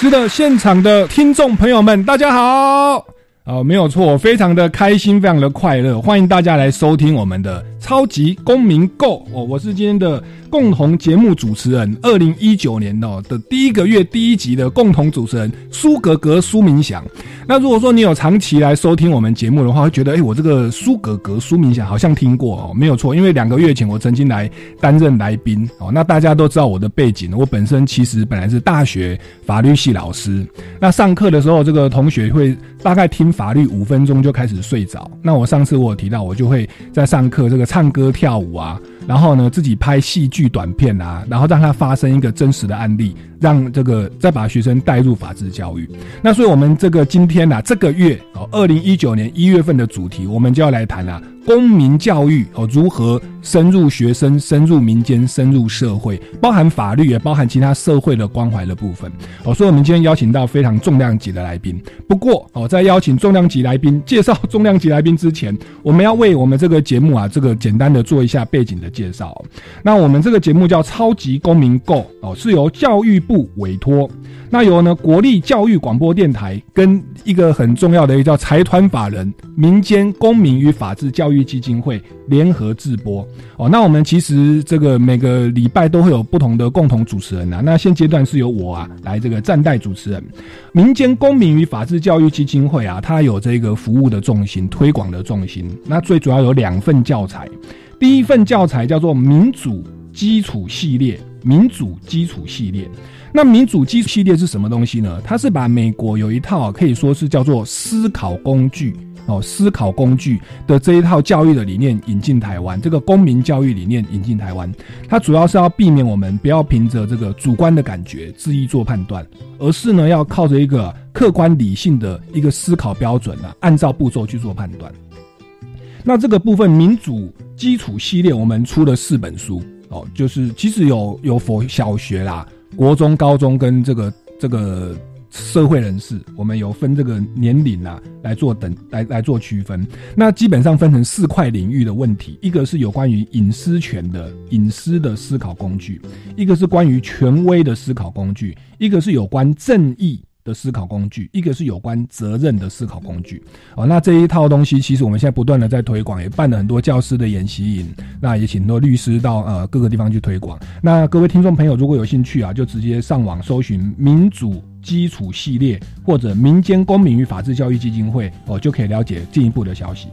是的，现场的听众朋友们，大家好！啊，没有错，非常的开心，非常的快乐，欢迎大家来收听我们的超级公民 Go 哦，我是今天的。共同节目主持人，二零一九年哦的第一个月第一集的共同主持人苏格格苏明祥。那如果说你有长期来收听我们节目的话，会觉得哎，我这个苏格格苏明祥好像听过哦，没有错，因为两个月前我曾经来担任来宾哦。那大家都知道我的背景，我本身其实本来是大学法律系老师。那上课的时候，这个同学会大概听法律五分钟就开始睡着。那我上次我有提到，我就会在上课这个唱歌跳舞啊。然后呢，自己拍戏剧短片啊，然后让他发生一个真实的案例，让这个再把学生带入法治教育。那所以我们这个今天呢，这个月哦，二零一九年一月份的主题，我们就要来谈了。公民教育哦，如何深入学生、深入民间、深入社会，包含法律，也包含其他社会的关怀的部分哦。所以，我们今天邀请到非常重量级的来宾。不过哦，在邀请重量级来宾、介绍重量级来宾之前，我们要为我们这个节目啊，这个简单的做一下背景的介绍。那我们这个节目叫《超级公民购》哦，是由教育部委托。那由呢国立教育广播电台跟一个很重要的一个叫财团法人民间公民与法治教育基金会联合制播哦。那我们其实这个每个礼拜都会有不同的共同主持人啊。那现阶段是由我啊来这个暂代主持人。民间公民与法治教育基金会啊，它有这个服务的重心、推广的重心。那最主要有两份教材，第一份教材叫做民主基础系列，民主基础系列。那民主基础系列是什么东西呢？它是把美国有一套可以说是叫做思考工具哦，思考工具的这一套教育的理念引进台湾，这个公民教育理念引进台湾，它主要是要避免我们不要凭着这个主观的感觉恣意做判断，而是呢要靠着一个客观理性的一个思考标准呢，按照步骤去做判断。那这个部分民主基础系列，我们出了四本书哦，就是其实有有佛小学啦。国中、高中跟这个这个社会人士，我们有分这个年龄啊来做等来来做区分。那基本上分成四块领域的问题：一个是有关于隐私权的隐私的思考工具；一个是关于权威的思考工具；一个是有关正义。的思考工具，一个是有关责任的思考工具哦。那这一套东西，其实我们现在不断的在推广，也办了很多教师的演习营，那也请很多律师到呃各个地方去推广。那各位听众朋友，如果有兴趣啊，就直接上网搜寻“民主基础系列”或者“民间公民与法治教育基金会”哦，就可以了解进一步的消息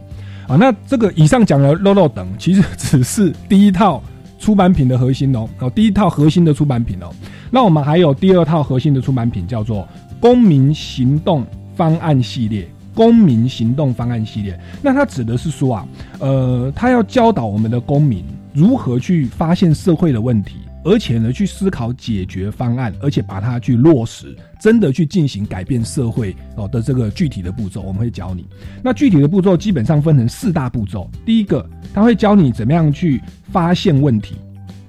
啊。那这个以上讲的漏漏等，其实只是第一套出版品的核心哦，哦，第一套核心的出版品哦。那我们还有第二套核心的出版品，叫做。公民行动方案系列，公民行动方案系列，那它指的是说啊，呃，他要教导我们的公民如何去发现社会的问题，而且呢，去思考解决方案，而且把它去落实，真的去进行改变社会哦的这个具体的步骤，我们会教你。那具体的步骤基本上分成四大步骤，第一个，他会教你怎么样去发现问题；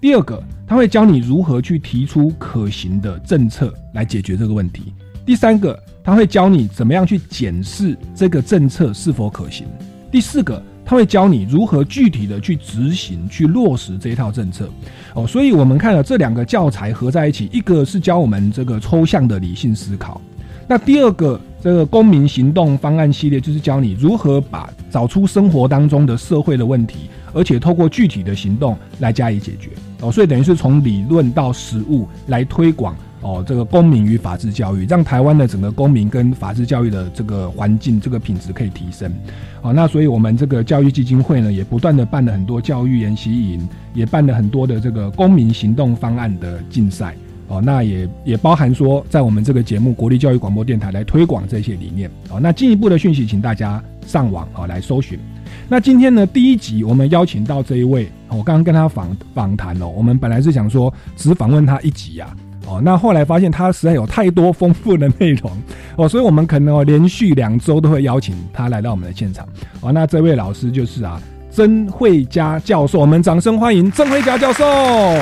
第二个，他会教你如何去提出可行的政策来解决这个问题。第三个，他会教你怎么样去检视这个政策是否可行。第四个，他会教你如何具体的去执行、去落实这一套政策。哦，所以我们看了这两个教材合在一起，一个是教我们这个抽象的理性思考，那第二个这个公民行动方案系列就是教你如何把找出生活当中的社会的问题，而且透过具体的行动来加以解决。哦，所以等于是从理论到实物来推广。哦，这个公民与法治教育，让台湾的整个公民跟法治教育的这个环境、这个品质可以提升。哦，那所以我们这个教育基金会呢，也不断的办了很多教育研习营，也办了很多的这个公民行动方案的竞赛。哦，那也也包含说，在我们这个节目国立教育广播电台来推广这些理念。哦，那进一步的讯息，请大家上网哦来搜寻。那今天呢，第一集我们邀请到这一位，我刚刚跟他访访谈哦，我们本来是想说只访问他一集呀。哦。那后来发现他实在有太多丰富的内容哦，所以我们可能哦连续两周都会邀请他来到我们的现场哦。那这位老师就是啊。曾慧佳教授，我们掌声欢迎曾慧佳教授。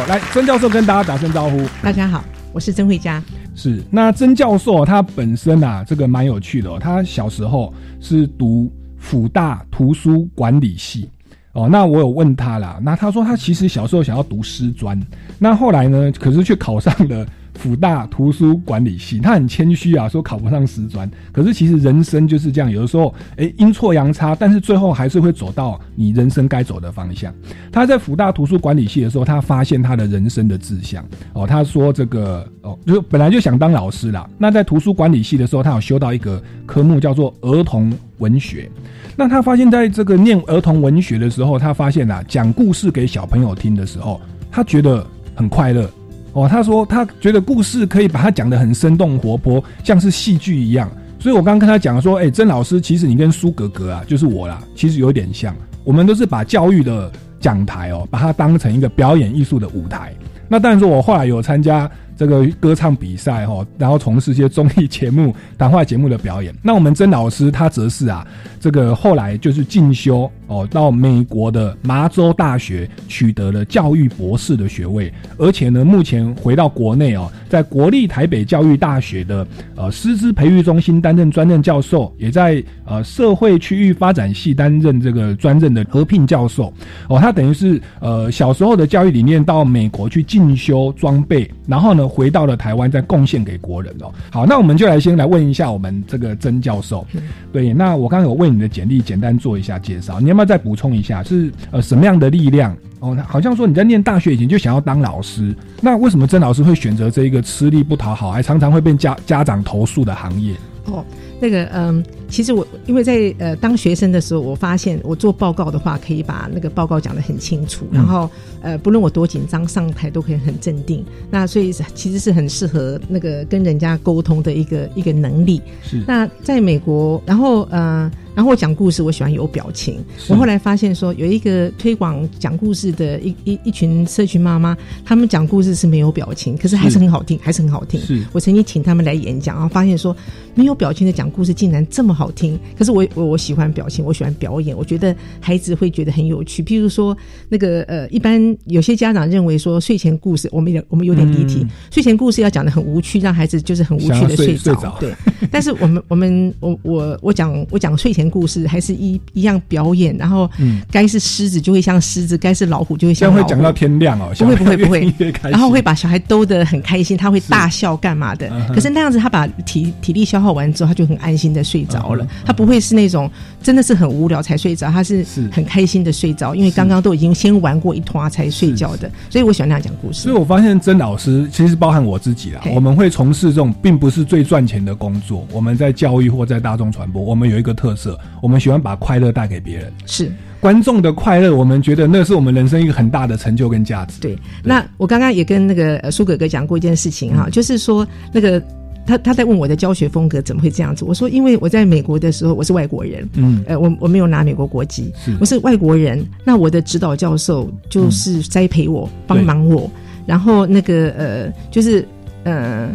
来，曾教授跟大家打声招呼。大家好，我是曾慧佳。是，那曾教授他本身啊，这个蛮有趣的。他小时候是读辅大图书管理系哦。那我有问他啦，那他说他其实小时候想要读师专，那后来呢，可是却考上了。辅大图书管理系，他很谦虚啊，说考不上师专。可是其实人生就是这样，有的时候哎阴错阳差，但是最后还是会走到你人生该走的方向。他在辅大图书管理系的时候，他发现他的人生的志向哦。他说这个哦，就本来就想当老师啦。那在图书管理系的时候，他有修到一个科目叫做儿童文学。那他发现在这个念儿童文学的时候，他发现啊，讲故事给小朋友听的时候，他觉得很快乐。哦，他说他觉得故事可以把它讲得很生动活泼，像是戏剧一样。所以我刚刚跟他讲说，哎，曾老师，其实你跟苏格格啊，就是我啦，其实有点像。我们都是把教育的讲台哦，把它当成一个表演艺术的舞台。那当然说，我后来有参加。这个歌唱比赛哈，然后从事一些综艺节目、谈话节目的表演。那我们曾老师他则是啊，这个后来就是进修哦，到美国的麻州大学取得了教育博士的学位，而且呢，目前回到国内哦，在国立台北教育大学的呃师资培育中心担任专任教授，也在呃社会区域发展系担任这个专任的合聘教授哦。他等于是呃小时候的教育理念到美国去进修装备，然后呢。回到了台湾，再贡献给国人哦。好，那我们就来先来问一下我们这个曾教授。对，那我刚刚有为你的简历简单做一下介绍，你要不要再补充一下？是呃什么样的力量？哦，好像说你在念大学以前就想要当老师，那为什么曾老师会选择这一个吃力不讨好，还常常会被家家长投诉的行业？哦。那个嗯，其实我因为在呃当学生的时候，我发现我做报告的话，可以把那个报告讲得很清楚，然后呃不论我多紧张，上台都可以很镇定。那所以其实是很适合那个跟人家沟通的一个一个能力。是。那在美国，然后呃。然后我讲故事，我喜欢有表情。我后来发现说，有一个推广讲故事的一一一群社群妈妈，他们讲故事是没有表情，可是还是很好听，还是很好听。我曾经请他们来演讲，然后发现说，没有表情的讲故事竟然这么好听。可是我我我喜欢表情，我喜欢表演，我觉得孩子会觉得很有趣。譬如说，那个呃，一般有些家长认为说，睡前故事我们有我们有点离题，睡前故事要讲的很无趣，让孩子就是很无趣的睡着。对，但是我们我们我我我讲我讲睡前。故事还是一一样表演，然后该是狮子就会像狮子，该是老虎就会像老虎。会讲到天亮哦，不会不会不会，然后会把小孩逗得很开心，他会大笑干嘛的？可是那样子，他把体体力消耗完之后，他就很安心的睡着了。他不会是那种真的是很无聊才睡着，他是很开心的睡着，因为刚刚都已经先玩过一团才睡觉的。所以我喜欢那样讲故事。所以我发现曾老师其实包含我自己啦，我们会从事这种并不是最赚钱的工作。我们在教育或在大众传播，我们有一个特色。我们喜欢把快乐带给别人，是。观众的快乐，我们觉得那是我们人生一个很大的成就跟价值。对，那我刚刚也跟那个苏哥哥讲过一件事情哈，就是说那个他他在问我的教学风格怎么会这样子，我说因为我在美国的时候我是外国人，嗯，呃，我我没有拿美国国籍，我是外国人，那我的指导教授就是栽培我，帮忙我，然后那个呃，就是呃。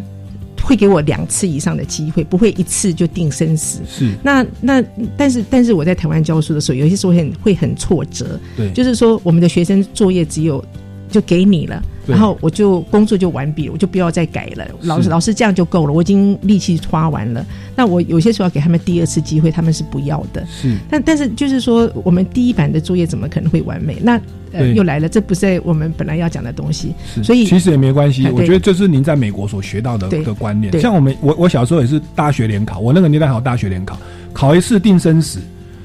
会给我两次以上的机会，不会一次就定生死。是那那，但是但是我在台湾教书的时候，有些时候很会很挫折。对，就是说我们的学生作业只有就给你了。然后我就工作就完毕，我就不要再改了。老师老师这样就够了，我已经力气花完了。那我有些时候要给他们第二次机会，他们是不要的。是，但但是就是说，我们第一版的作业怎么可能会完美？那呃又来了，这不是我们本来要讲的东西。所以其实也没关系。我觉得这是您在美国所学到的一个观念。像我们我我小时候也是大学联考，我那个年代考大学联考，考一次定生死。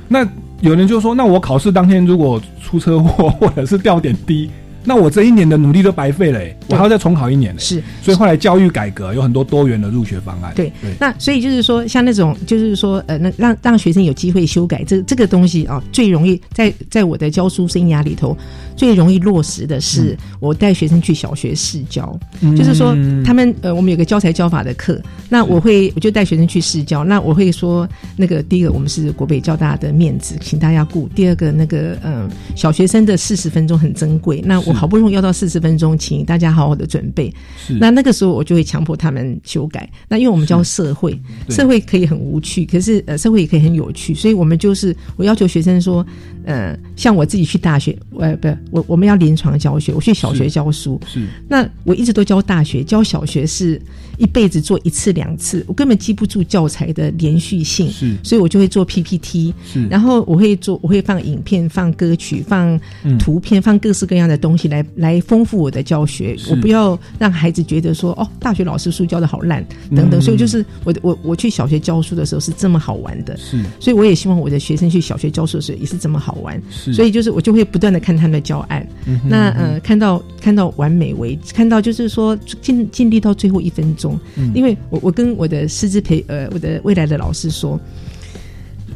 那有人就说，那我考试当天如果出车祸或者是掉点滴。那我这一年的努力都白费了，我还要再重考一年。是，所以后来教育改革有很多多元的入学方案。对，那所以就是说，像那种就是说，呃，那让让学生有机会修改这这个东西啊，最容易在在我的教书生涯里头最容易落实的是，我带学生去小学试教，就是说他们呃，我们有个教材教法的课，那我会我就带学生去试教，那我会说那个第一个我们是国北交大的面子，请大家顾；第二个那个嗯，小学生的四十分钟很珍贵，那我。好不容易要到四十分钟，请大家好好的准备。那那个时候我就会强迫他们修改。那因为我们教社会，社会可以很无趣，可是呃，社会也可以很有趣，所以我们就是我要求学生说，呃，像我自己去大学，呃，不，我我们要临床教学，我去小学教书，是。那我一直都教大学，教小学是一辈子做一次两次，我根本记不住教材的连续性，是。所以我就会做 PPT，是。然后我会做，我会放影片、放歌曲、放图片、放各式各样的东西来来丰富我的教学。我不要让孩子觉得说，哦，大学老师书教的好烂等等。所以就是我我我去小学教书的时候是这么好玩的，是。所以我也希望我的学生去小学教书的时候也是这么好玩，所以就是我就会不断的看他们的教案，那呃看到看到完美为看到就是说尽尽力到最后一分钟，因为我我跟我的师资培呃我的未来的老师说。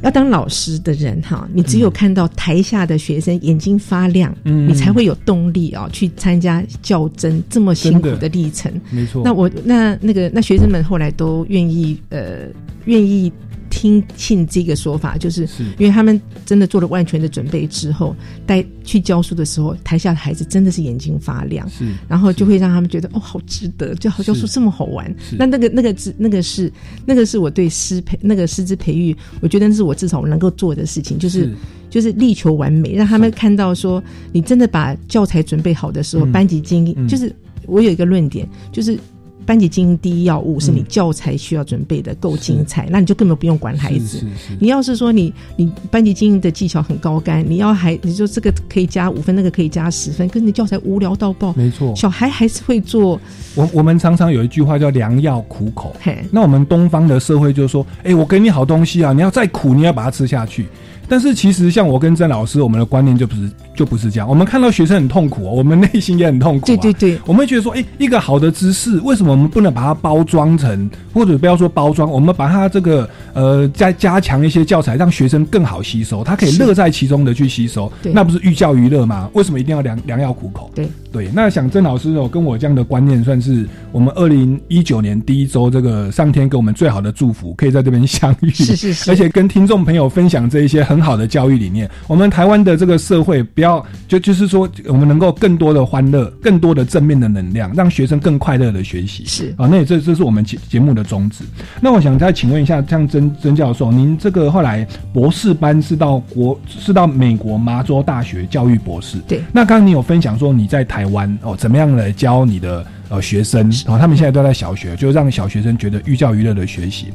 要当老师的人哈，你只有看到台下的学生眼睛发亮，嗯，你才会有动力啊，去参加较真这么辛苦的历程。没错。那我那那个那学生们后来都愿意呃愿意。听信这个说法，就是因为他们真的做了万全的准备之后，带去教书的时候，台下的孩子真的是眼睛发亮，是，然后就会让他们觉得哦，好值得，就好教书这么好玩。那那个那个是那个是那个是我对师培那个师资培育，我觉得那是我至少能够做的事情，就是就是力求完美，让他们看到说，你真的把教材准备好的时候，班级经营就是我有一个论点，就是。班级经营第一要务是你教材需要准备的够精彩，那你就根本不用管孩子。你要是说你你班级经营的技巧很高干，你要还你说这个可以加五分，那个可以加十分，可是你教材无聊到爆。没错，小孩还是会做。我我们常常有一句话叫“良药苦口”。那我们东方的社会就是说，哎，我给你好东西啊，你要再苦，你要把它吃下去。但是其实像我跟曾老师，我们的观念就不是就不是这样。我们看到学生很痛苦，我们内心也很痛苦。对对对，我们会觉得说，哎，一个好的知识，为什么我们不能把它包装成，或者不要说包装，我们把它这个呃再加强一些教材，让学生更好吸收，他可以乐在其中的去吸收，那不是寓教于乐吗？为什么一定要良良药苦口？对对，那想郑老师哦，跟我这样的观念，算是我们二零一九年第一周这个上天给我们最好的祝福，可以在这边相遇，是是是，而且跟听众朋友分享这一些很好的教育理念。我们台湾的这个社会，不要就就是说，我们能够更多的欢乐，更多的正面的能量，让学生更快乐的学习。是啊，那也这这是我们节节目的宗旨。那我想再请问一下，像曾曾教授，您这个后来博士班是到国是到美国麻州大学教育博士？对。那刚刚你有分享说你在台湾哦，怎么样来教你的？呃，学生啊，他们现在都在小学，就让小学生觉得寓教于乐的学习。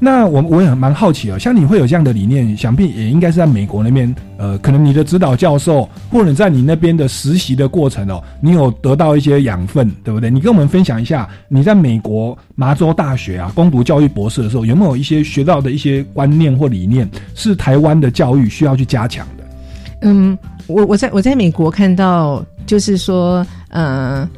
那我我也蛮好奇哦，像你会有这样的理念，想必也应该是在美国那边，呃，可能你的指导教授或者在你那边的实习的过程哦，你有得到一些养分，对不对？你跟我们分享一下，你在美国麻州大学啊攻读教育博士的时候，有没有一些学到的一些观念或理念，是台湾的教育需要去加强的？嗯，我我在我在美国看到，就是说，呃。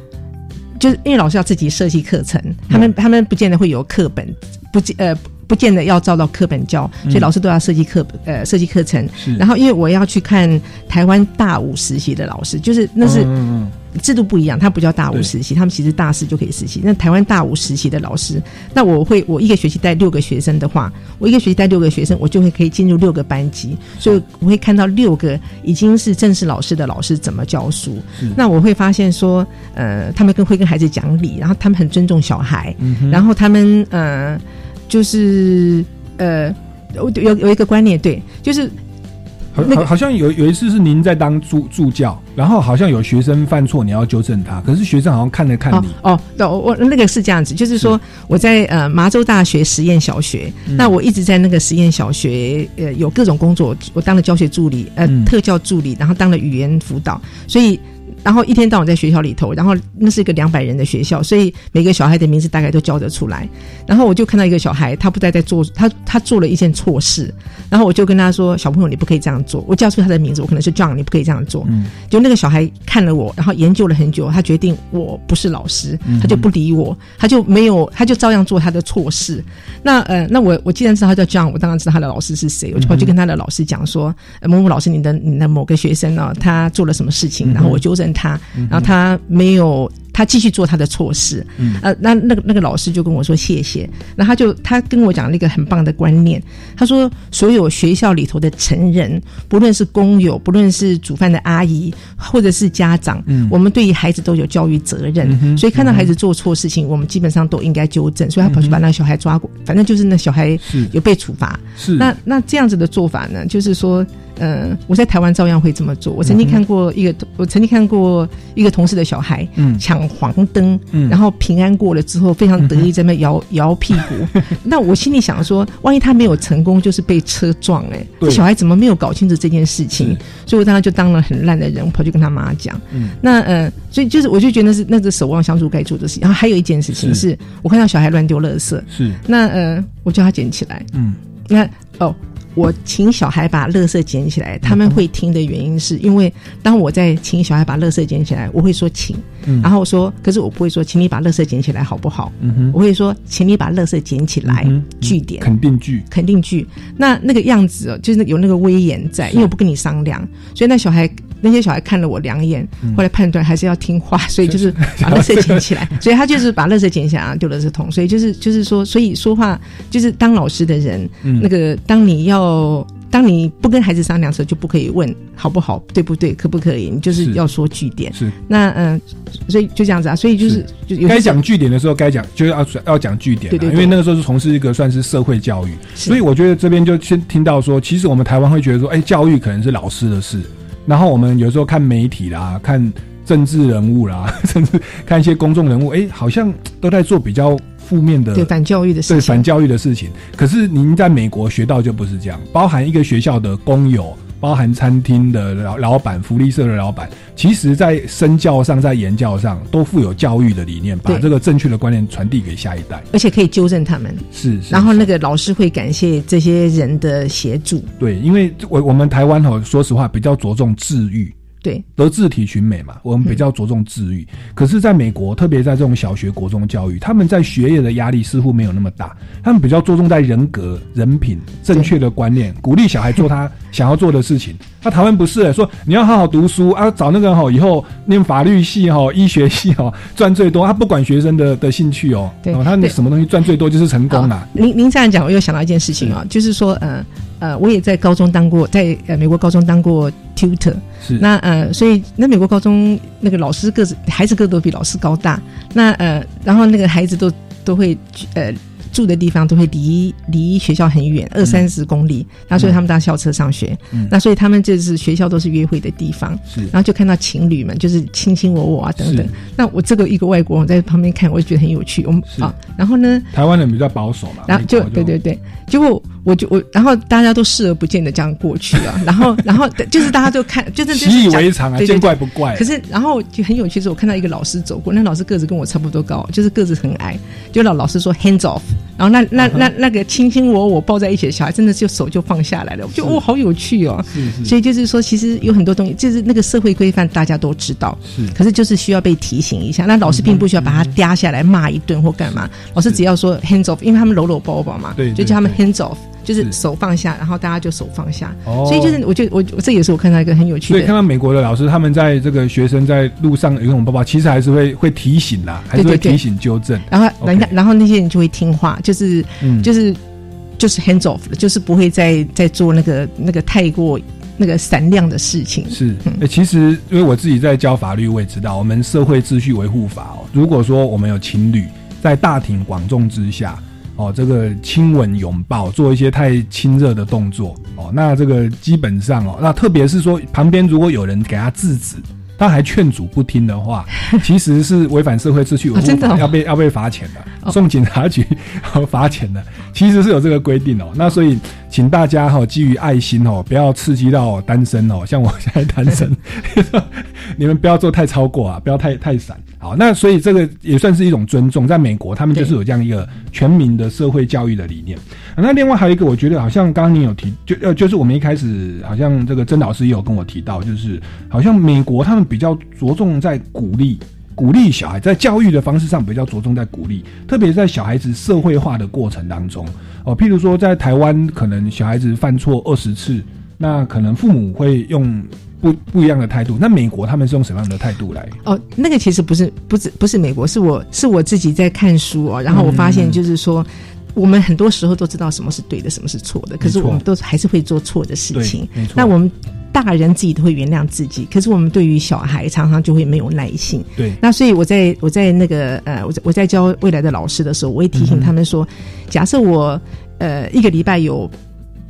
就是因为老师要自己设计课程，他们他们不见得会有课本，不见呃不见得要照到课本教，所以老师都要设计课呃设计课程。然后因为我要去看台湾大五实习的老师，就是那是。制度不一样，他不叫大五实习，他们其实大四就可以实习。那台湾大五实习的老师，那我会我一个学期带六个学生的话，我一个学期带六个学生，我就会可以进入六个班级，所以我会看到六个已经是正式老师的老师怎么教书。那我会发现说，呃，他们跟会跟孩子讲理，然后他们很尊重小孩，然后他们呃，就是呃，有有一个观念，对，就是。好，好像有有一次是您在当助助教，然后好像有学生犯错，你要纠正他，可是学生好像看了看你。哦，我我那个是这样子，就是说我在呃麻州大学实验小学，那我一直在那个实验小学，呃有各种工作，我当了教学助理，呃特教助理，然后当了语言辅导，所以。然后一天到晚在学校里头，然后那是一个两百人的学校，所以每个小孩的名字大概都叫得出来。然后我就看到一个小孩，他不再在做，他他做了一件错事。然后我就跟他说：“小朋友，你不可以这样做。”我叫出他的名字，我可能是 John，你不可以这样做。嗯就那个小孩看了我，然后研究了很久，他决定我不是老师，他就不理我，他就没有，他就照样做他的错事。那呃，那我我既然知道他叫 John，我当然知道他的老师是谁，我就跑去跟他的老师讲说：“某某老师，你的你的某个学生呢，他做了什么事情？”然后我纠正。他，然后他没有。他继续做他的错事。嗯，呃，那那个那个老师就跟我说谢谢。那他就他跟我讲了一个很棒的观念，他说所有学校里头的成人，不论是工友，不论是煮饭的阿姨，或者是家长，嗯，我们对于孩子都有教育责任。所以看到孩子做错事情，我们基本上都应该纠正。所以他跑去把那个小孩抓过，反正就是那小孩有被处罚。是那那这样子的做法呢，就是说。嗯，我在台湾照样会这么做。我曾经看过一个，我曾经看过一个同事的小孩，嗯，抢黄灯，嗯，然后平安过了之后，非常得意在那摇摇屁股。那我心里想说，万一他没有成功，就是被车撞，哎，这小孩怎么没有搞清楚这件事情？所以我当时就当了很烂的人，我跑去跟他妈讲。嗯，那呃，所以就是我就觉得是那个守望相助该做的事情。然后还有一件事情是，我看到小孩乱丢垃圾，是那呃，我叫他捡起来。嗯，那哦。我请小孩把垃圾捡起来，他们会听的原因是因为当我在请小孩把垃圾捡起来，我会说请，然后说，可是我不会说，请你把垃圾捡起来好不好？我会说，请你把垃圾捡起来，句点，肯定句，肯定句。那那个样子哦，就是有那个威严在，因为我不跟你商量，所以那小孩。那些小孩看了我两眼，后来判断还是要听话，所以就是 把垃圾捡起来。所以他就是把垃圾捡起来，丢垃圾桶。所以就是就是说，所以说话就是当老师的人，那个当你要当你不跟孩子商量的时候，就不可以问好不好，对不对，可不可以？你就是要说据点。是那嗯，所以就这样子啊。所以就是就该讲据点的时候，该讲就要要讲据点。对对，因为那个时候是从事一个算是社会教育，所以我觉得这边就先听到说，其实我们台湾会觉得说，哎，教育可能是老师的事。然后我们有时候看媒体啦，看政治人物啦，甚至看一些公众人物，哎，好像都在做比较负面的对反教育的事情，对反教育的事情。可是您在美国学到就不是这样，包含一个学校的工友。包含餐厅的老老板、福利社的老板，其实在身教上、在言教上都富有教育的理念，把这个正确的观念传递给下一代，而且可以纠正他们。是，然后那个老师会感谢这些人的协助。对，因为我我们台湾哦，说实话比较着重治愈。对，德智体群美嘛，我们比较着重治愈。可是，在美国，特别在这种小学、国中教育，他们在学业的压力似乎没有那么大，他们比较着重在人格、人品、正确的观念，鼓励小孩做他 想要做的事情。那台湾不是说你要好好读书啊，找那个哈以后念法律系哈、医学系哈赚最多，他不管学生的的兴趣哦，哦，他什么东西赚最多就是成功了。您您这样讲，我又想到一件事情啊，就是说，呃呃，我也在高中当过，在呃美国高中当过 tutor。是。那呃，所以那美国高中那个老师个子孩子个子都比老师高大，那呃，然后那个孩子都都会呃住的地方都会离离学校很远，二三十公里，那所以他们搭校车上学，那所以他们就是学校都是约会的地方，是，然后就看到情侣们就是卿卿我我啊等等，那我这个一个外国人在旁边看，我就觉得很有趣，我们啊，然后呢，台湾人比较保守嘛，然后就对对对，结果。我就我，然后大家都视而不见的这样过去了，然后然后就是大家都看，就是习以为常啊，见怪不怪。可是然后就很有趣，是我看到一个老师走过，那老师个子跟我差不多高，就是个子很矮，就老老师说 hands off，然后那那那那个卿卿我我抱在一起的小孩，真的就手就放下来了，就哦好有趣哦。所以就是说，其实有很多东西，就是那个社会规范大家都知道，是，可是就是需要被提醒一下。那老师并不需要把他嗲下来骂一顿或干嘛，老师只要说 hands off，因为他们搂搂抱抱嘛，对，就叫他们 hands off。就是手放下，然后大家就手放下，哦所以就是我就我这也是我看到一个很有趣的。所以看到美国的老师，他们在这个学生在路上有那种抱抱，其实还是会会提醒啦，还是会提醒纠正。然后人家，然后那些人就会听话，就是就是就是 hands off，就是不会再再做那个那个太过那个闪亮的事情。是，其实因为我自己在教法律，我也知道，我们社会秩序维护法哦，如果说我们有情侣在大庭广众之下。哦，这个亲吻、拥抱，做一些太亲热的动作，哦，那这个基本上哦，那特别是说旁边如果有人给他制止，他还劝阻不听的话，其实是违反社会秩序，要被要被罚钱的，送警察局 罚钱的，其实是有这个规定哦。那所以请大家哈，基于爱心哦，不要刺激到单身哦，像我现在单身，你们不要做太超过啊，不要太太散。好，那所以这个也算是一种尊重，在美国他们就是有这样一个全民的社会教育的理念。那另外还有一个，我觉得好像刚刚你有提，就呃，就是我们一开始好像这个曾老师也有跟我提到，就是好像美国他们比较着重在鼓励鼓励小孩，在教育的方式上比较着重在鼓励，特别在小孩子社会化的过程当中哦，譬如说在台湾可能小孩子犯错二十次，那可能父母会用。不不一样的态度。那美国他们是用什么样的态度来？哦，那个其实不是，不是，不是美国，是我是我自己在看书哦，然后我发现就是说。我们很多时候都知道什么是对的，什么是错的，可是我们都还是会做错的事情。那我们大人自己都会原谅自己，可是我们对于小孩常常就会没有耐心。对。那所以我在我在那个呃，我在我在教未来的老师的时候，我会提醒他们说：假设我呃一个礼拜有。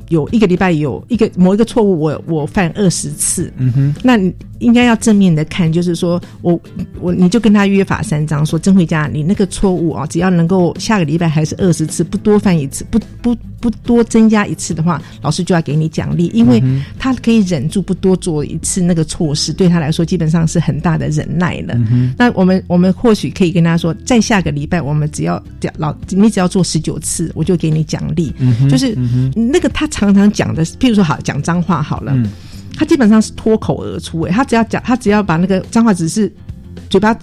有一个礼拜有一个某一个错误，我我犯二十次，嗯哼，那你应该要正面的看，就是说我我你就跟他约法三章，说郑慧佳，你那个错误啊，只要能够下个礼拜还是二十次，不多犯一次，不不不多增加一次的话，老师就要给你奖励，因为他可以忍住不多做一次那个错事，对他来说基本上是很大的忍耐了。那我们我们或许可以跟他说，在下个礼拜我们只要老你只要做十九次，我就给你奖励，就是那个他。常常讲的，譬如说好讲脏话好了，他基本上是脱口而出。哎，他只要讲，他只要把那个脏话只是嘴巴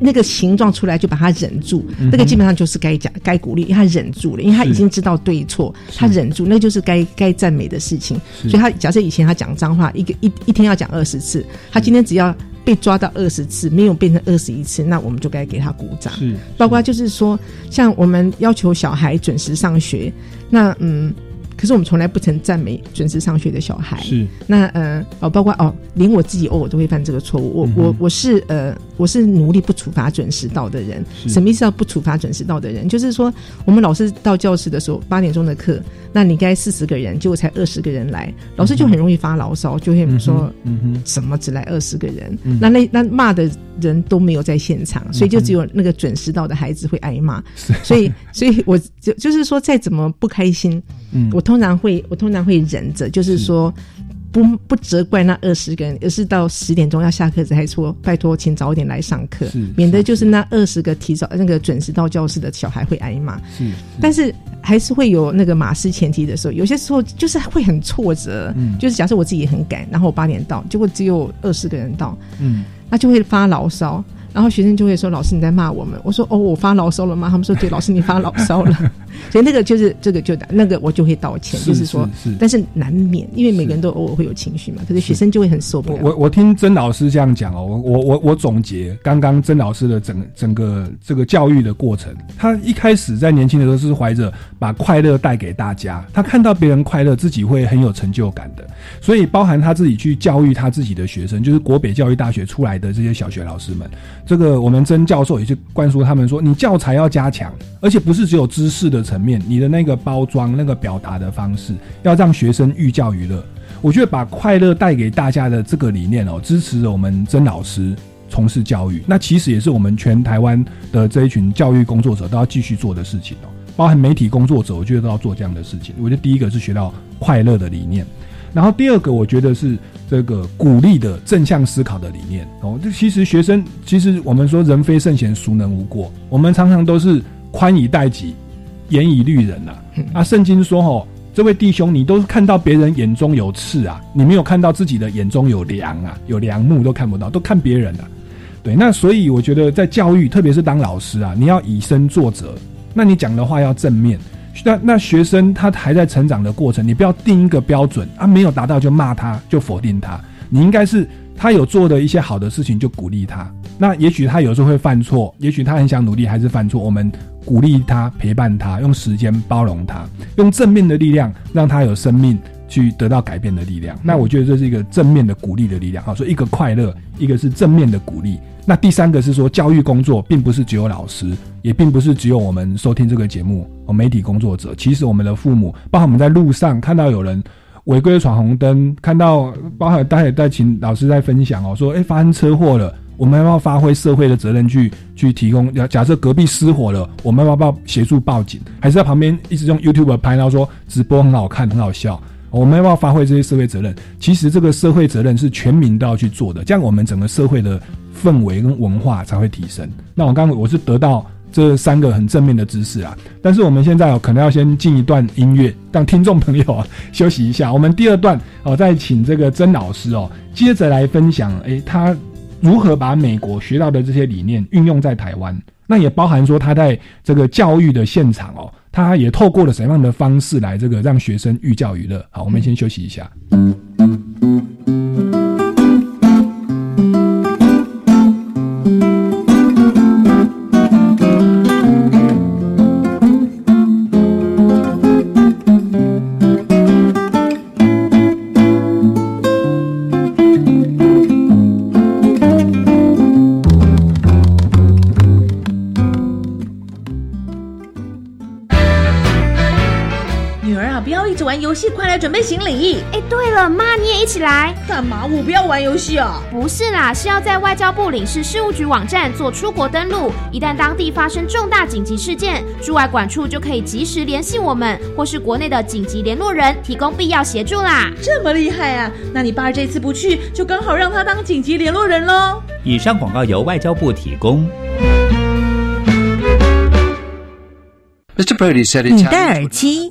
那个形状出来，就把它忍住。那个基本上就是该讲、该鼓励，他忍住了，因为他已经知道对错，他忍住，那就是该该赞美的事情。所以，他假设以前他讲脏话，一个一一天要讲二十次，他今天只要被抓到二十次，没有变成二十一次，那我们就该给他鼓掌。是，包括就是说，像我们要求小孩准时上学，那嗯。可是我们从来不曾赞美准时上学的小孩。是那呃哦，包括哦，连我自己偶尔都会犯这个错误。我我我是呃，我是努力不处罚准时到的人。什么意思？要不处罚准时到的人，就是说我们老师到教室的时候八点钟的课，那你该四十个人，结果才二十个人来，老师就很容易发牢骚，就会说什么只来二十个人。那那那骂的人都没有在现场，所以就只有那个准时到的孩子会挨骂。所以所以我就就是说，再怎么不开心，嗯，我。通常会，我通常会忍着，就是说，不不责怪那二十个人，而是到十点钟要下课时，还说拜托，请早点来上课，免得就是那二十个提早那个准时到教室的小孩会挨骂。是，但是还是会有那个马失前蹄的时候，有些时候就是会很挫折。嗯，就是假设我自己很赶，然后我八点到，结果只有二十个人到，嗯，那就会发牢骚。然后学生就会说：“老师你在骂我们。”我说：“哦，我发牢骚了吗？”他们说：“对，老师你发牢骚了。” 所以那个就是这个就那个我就会道歉，就是说，但是难免，因为每个人都偶尔会有情绪嘛。可是学生就会很受不了。我我听曾老师这样讲哦，我我我我总结刚刚曾老师的整整个这个教育的过程，他一开始在年轻的时候是怀着把快乐带给大家，他看到别人快乐，自己会很有成就感的。所以包含他自己去教育他自己的学生，就是国北教育大学出来的这些小学老师们。这个我们曾教授也去灌输他们说，你教材要加强，而且不是只有知识的层面，你的那个包装、那个表达的方式，要让学生寓教于乐。我觉得把快乐带给大家的这个理念哦，支持我们曾老师从事教育，那其实也是我们全台湾的这一群教育工作者都要继续做的事情哦。包含媒体工作者，我觉得都要做这样的事情。我觉得第一个是学到快乐的理念。然后第二个，我觉得是这个鼓励的正向思考的理念哦。这其实学生，其实我们说人非圣贤，孰能无过？我们常常都是宽以待己，严以律人呐。啊，圣经说哦，这位弟兄，你都是看到别人眼中有刺啊，你没有看到自己的眼中有梁啊，有梁木都看不到，都看别人的。对，那所以我觉得在教育，特别是当老师啊，你要以身作则，那你讲的话要正面。那那学生他还在成长的过程，你不要定一个标准啊，没有达到就骂他，就否定他。你应该是他有做的一些好的事情就鼓励他。那也许他有时候会犯错，也许他很想努力还是犯错，我们鼓励他，陪伴他，用时间包容他，用正面的力量让他有生命去得到改变的力量。那我觉得这是一个正面的鼓励的力量。好，说一个快乐，一个是正面的鼓励。那第三个是说，教育工作并不是只有老师，也并不是只有我们收听这个节目哦，媒体工作者。其实我们的父母，包括我们在路上看到有人违规闯红灯，看到包含待会再请老师在分享哦，说哎发生车祸了，我们要不要发挥社会的责任去去提供？假假设隔壁失火了，我们要不要协助报警？还是在旁边一直用 YouTube 拍，然后说直播很好看，很好笑？我们要不要发挥这些社会责任？其实这个社会责任是全民都要去做的，这样我们整个社会的。氛围跟文化才会提升。那我刚我是得到这三个很正面的知识啊，但是我们现在，可能要先进一段音乐，让听众朋友啊休息一下。我们第二段哦，再请这个曾老师哦，接着来分享，诶，他如何把美国学到的这些理念运用在台湾？那也包含说他在这个教育的现场哦，他也透过了什么样的方式来这个让学生寓教于乐？好，我们先休息一下。准备行李。哎，对了，妈你也一起来。干嘛？我不要玩游戏啊！不是啦，是要在外交部领事事务局网站做出国登录，一旦当地发生重大紧急事件，驻外管处就可以及时联系我们，或是国内的紧急联络人，提供必要协助啦。这么厉害啊！那你爸这次不去，就刚好让他当紧急联络人喽。以上广告由外交部提供。你戴耳机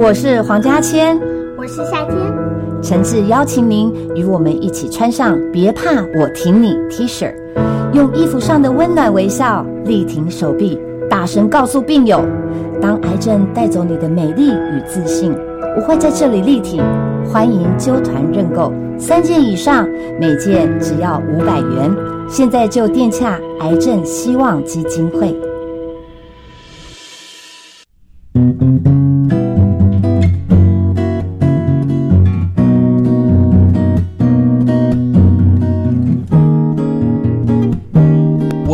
我是黄家千，我是夏天。诚挚邀请您与我们一起穿上“别怕，我挺你 ”T 恤，用衣服上的温暖微笑力挺手臂，大声告诉病友：当癌症带走你的美丽与自信，我会在这里力挺。欢迎揪团认购，三件以上，每件只要五百元。现在就电洽癌症希望基金会。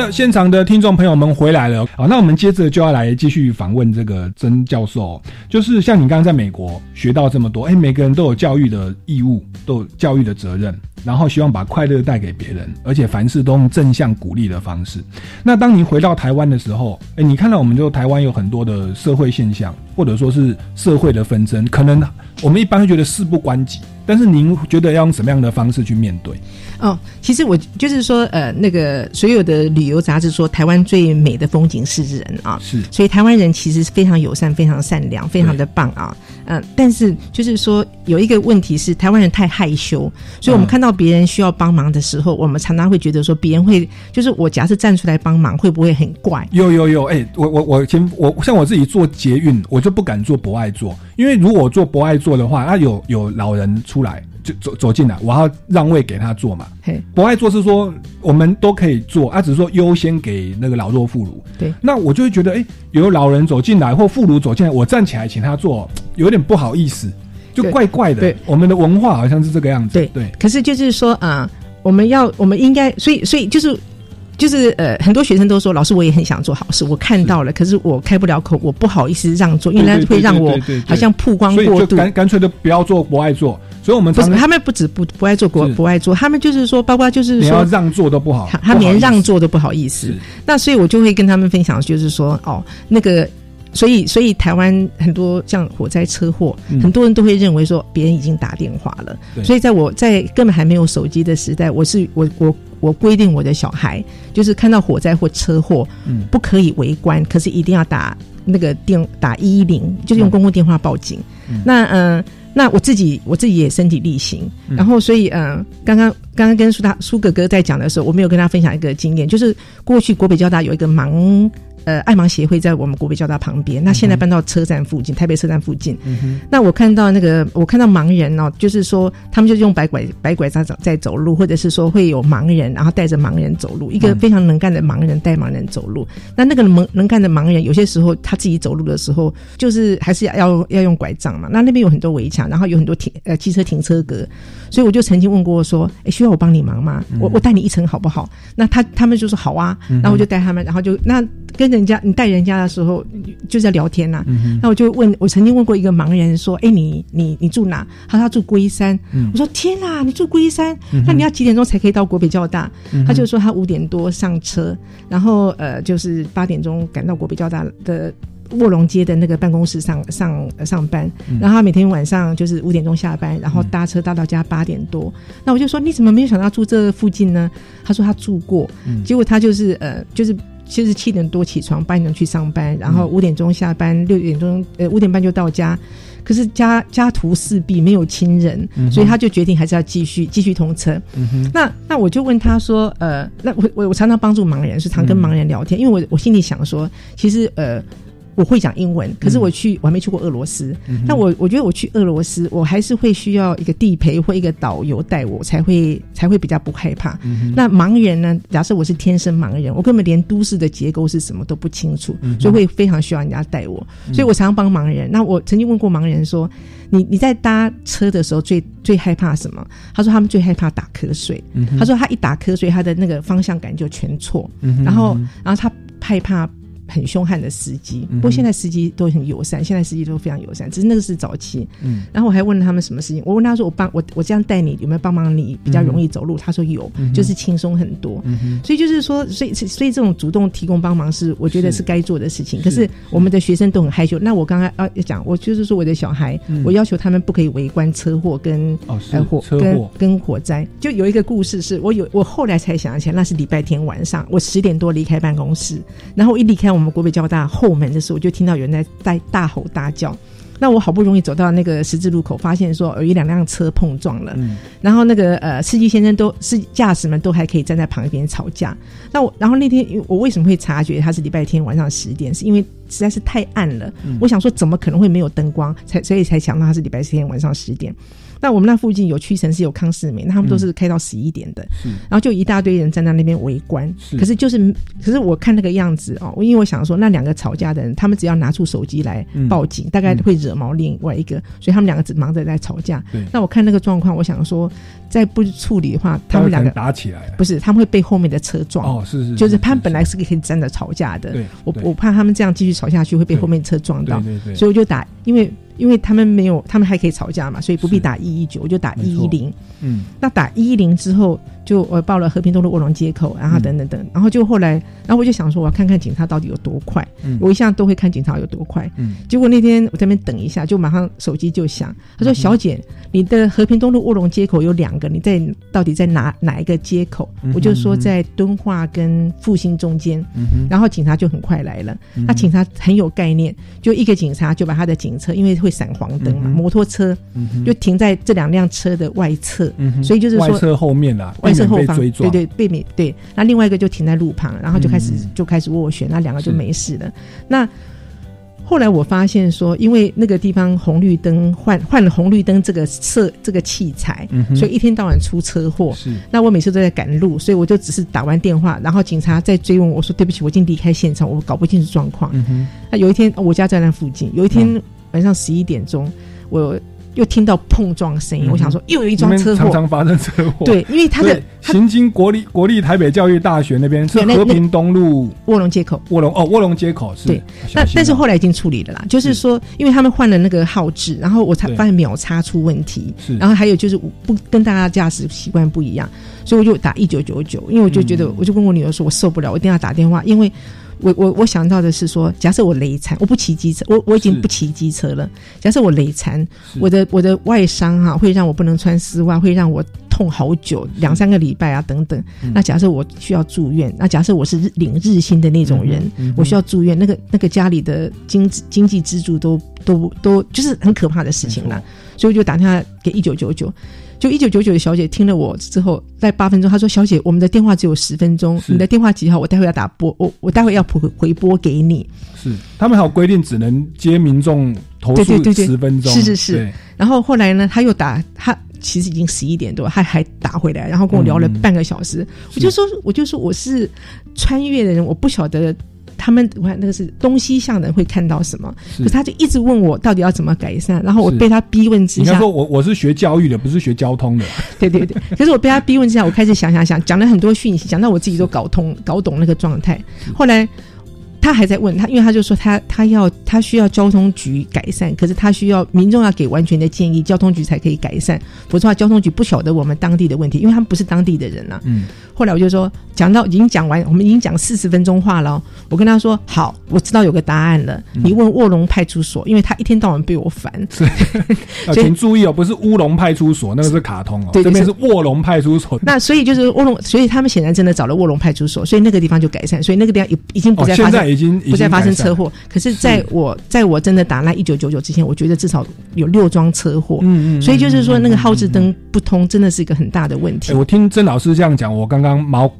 的，现场的听众朋友们回来了。好，那我们接着就要来继续访问这个曾教授。就是像你刚刚在美国学到这么多，哎，每个人都有教育的义务，都有教育的责任，然后希望把快乐带给别人，而且凡事都用正向鼓励的方式。那当你回到台湾的时候，哎，你看到我们就台湾有很多的社会现象，或者说是社会的纷争，可能我们一般会觉得事不关己，但是您觉得要用什么样的方式去面对？哦，其实我就是说，呃，那个所有的旅游杂志说台湾最美的风景是人啊，是，所以台湾人其实是非常友善、非常善良、非常的棒啊，嗯，但是就是说有一个问题是台湾人太害羞，所以我们看到别人需要帮忙的时候，我们常常会觉得说别人会就是我假设站出来帮忙会不会很怪？有有有，哎，我我我先我像我自己做捷运，我就不敢做博爱座，因为如果做博爱座的话，那有有老人出来。就走走进来，我要让位给他坐嘛。不爱坐是说我们都可以坐，啊，只是说优先给那个老弱妇孺。对，那我就会觉得，哎，有老人走进来或妇孺走进来，我站起来请他坐，有点不好意思，就怪怪的。对，我们的文化好像是这个样子。对对。可是就是说啊，我们要，我们应该，所以所以就是就是呃，很多学生都说，老师我也很想做好事，我看到了，可是我开不了口，我不好意思让座，因为那会让我好像曝光过度，干干脆就不要做，不爱做。所以，我们不是他们不止不不爱做国不爱做，他们就是说，包括就是说让座都不好，他连让座都不好意思。那所以我就会跟他们分享，就是说，哦，那个，所以所以台湾很多像火灾车祸，很多人都会认为说别人已经打电话了。所以在我在根本还没有手机的时代，我是我我我规定我的小孩，就是看到火灾或车祸，不可以围观，可是一定要打那个电打一一零，就是用公共电话报警。那嗯。那我自己我自己也身体力行，然后所以嗯，刚刚刚刚跟苏大苏哥哥在讲的时候，我没有跟他分享一个经验，就是过去国北交大有一个盲。呃，爱盲协会在我们国北交大旁边，那现在搬到车站附近，台北车站附近。那我看到那个，我看到盲人哦，就是说他们就用白拐白拐在走在走路，或者是说会有盲人，然后带着盲人走路，一个非常能干的盲人带盲人走路。那那个能能干的盲人，有些时候他自己走路的时候，就是还是要要要用拐杖嘛。那那边有很多围墙，然后有很多停呃汽车停车格，所以我就曾经问过说，哎，需要我帮你忙吗？我我带你一程好不好？那他他们就说好啊，然后我就带他们，然后就那跟。人家你带人家的时候就在聊天呐，那我就问我曾经问过一个盲人说：“哎，你你你住哪？”他说他住龟山。我说：“天哪，你住龟山？那你要几点钟才可以到国北交大？”他就说他五点多上车，然后呃就是八点钟赶到国北交大的卧龙街的那个办公室上上上班，然后他每天晚上就是五点钟下班，然后搭车搭到家八点多。那我就说你怎么没有想到住这附近呢？他说他住过，结果他就是呃就是其实七点多起床，八点钟去上班，然后五点钟下班，六点钟呃五点半就到家。可是家家徒四壁，没有亲人，所以他就决定还是要继续继续同车。那那我就问他说，呃，那我我我常常帮助盲人，是常跟盲人聊天，因为我我心里想说，其实呃。我会讲英文，可是我去我还没去过俄罗斯。那我我觉得我去俄罗斯，我还是会需要一个地陪或一个导游带我，才会才会比较不害怕。那盲人呢？假设我是天生盲人，我根本连都市的结构是什么都不清楚，所以会非常需要人家带我。所以我常常帮盲人。那我曾经问过盲人说：“你你在搭车的时候最最害怕什么？”他说：“他们最害怕打瞌睡。”他说：“他一打瞌睡，他的那个方向感就全错。”然后然后他害怕。很凶悍的司机，不过现在司机都很友善，现在司机都非常友善，只是那个是早期。嗯，然后我还问了他们什么事情，我问他说：“我帮我我这样带你有没有帮忙你比较容易走路？”他说有，就是轻松很多。所以就是说，所以所以这种主动提供帮忙是我觉得是该做的事情。可是我们的学生都很害羞。那我刚刚啊要讲，我就是说我的小孩，我要求他们不可以围观车祸跟火跟跟火灾。就有一个故事是我有我后来才想起来，那是礼拜天晚上，我十点多离开办公室，然后一离开我。我们国北交大后门的时候，我就听到有人在在大吼大叫。那我好不容易走到那个十字路口，发现说有一两辆车碰撞了。然后那个呃司机先生都是驾驶们都还可以站在旁边吵架。那我然后那天我为什么会察觉他是礼拜天晚上十点？是因为实在是太暗了。我想说怎么可能会没有灯光？才所以才想到他是礼拜天晚上十点。那我们那附近有屈臣氏有康士美，那他们都是开到十一点的，然后就一大堆人站在那边围观。可是就是，可是我看那个样子哦，因为我想说那两个吵架的人，他们只要拿出手机来报警，大概会惹毛另外一个，所以他们两个只忙着在吵架。那我看那个状况，我想说再不处理的话，他们两个打起来，不是他们会被后面的车撞。哦，是是，就是他们本来是。可以站着吵架的。我我怕他们这样继续吵下去会被后面车撞到，所以我就打，因为。因为他们没有，他们还可以吵架嘛，所以不必打一一九，我就打一一零。嗯，那打一一零之后。就我报了和平东路卧龙街口，然后等等等，然后就后来，然后我就想说，我要看看警察到底有多快。我一向都会看警察有多快。结果那天我在那边等一下，就马上手机就响，他说：“小姐，你的和平东路卧龙街口有两个，你在到底在哪哪一个街口？”我就说在敦化跟复兴中间。然后警察就很快来了，那警察很有概念，就一个警察就把他的警车，因为会闪黄灯嘛，摩托车就停在这两辆车的外侧，所以就是说外侧后面啦。后方对对被免对，那另外一个就停在路旁，然后就开始就开始斡旋，那两个就没事了。那后来我发现说，因为那个地方红绿灯换换了红绿灯这个设这个器材，所以一天到晚出车祸。是，那我每次都在赶路，所以我就只是打完电话，然后警察在追问我说：“对不起，我已经离开现场，我搞不清楚状况。”那有一天我家在那附近，有一天晚上十一点钟，我。又听到碰撞声音，我想说又有一桩车祸，常常发生车祸。对，因为他的行经国立国立台北教育大学那边是和平东路卧龙街口，卧龙哦，卧龙街口是。对，那但是后来已经处理了啦，就是说，因为他们换了那个号志，然后我才发现秒差出问题，是。然后还有就是不跟大家驾驶习惯不一样，所以我就打一九九九，因为我就觉得，我就跟我女儿说，我受不了，我一定要打电话，因为。我我我想到的是说，假设我累残，我不骑机车，我我已经不骑机车了。假设我累残，我的我的外伤哈，会让我不能穿丝袜，会让我痛好久，两三个礼拜啊等等。那假设我需要住院，那假设我是领日薪的那种人，我需要住院，那个那个家里的经经济支柱都都都就是很可怕的事情了。所以我就打电话给一九九九。就一九九九的小姐听了我之后，在八分钟，她说：“小姐，我们的电话只有十分钟，你的电话几号？我待会要打拨，我我待会要回回拨给你。”是，他们还有规定，只能接民众投诉十分钟。是是是。然后后来呢，他又打，他其实已经十一点多，他还打回来，然后跟我聊了半个小时。我就说，我就说我是穿越的人，我不晓得。他们我看那个是东西向的人会看到什么，可是他就一直问我到底要怎么改善，然后我被他逼问之下，说我我是学教育的，不是学交通的。对对对，可是我被他逼问之下，我开始想想想，讲了很多讯息，讲到我自己都搞通搞懂那个状态。后来他还在问他，因为他就说他他要他需要交通局改善，可是他需要民众要给完全的建议，交通局才可以改善，否则的话交通局不晓得我们当地的问题，因为他们不是当地的人呐。嗯。后来我就说，讲到已经讲完，我们已经讲四十分钟话了。我跟他说：“好，我知道有个答案了。你问卧龙派出所，因为他一天到晚被我烦。请注意哦，不是乌龙派出所，那个是卡通哦。对这边是卧龙派出所。那所以就是卧龙，所以他们显然真的找了卧龙派出所，所以那个地方就改善，所以那个地方已已经不再发生，已经不再发生车祸。可是在我在我真的打那一九九九之前，我觉得至少有六桩车祸。嗯嗯。所以就是说，那个号志灯不通，真的是一个很大的问题。我听曾老师这样讲，我刚刚毛。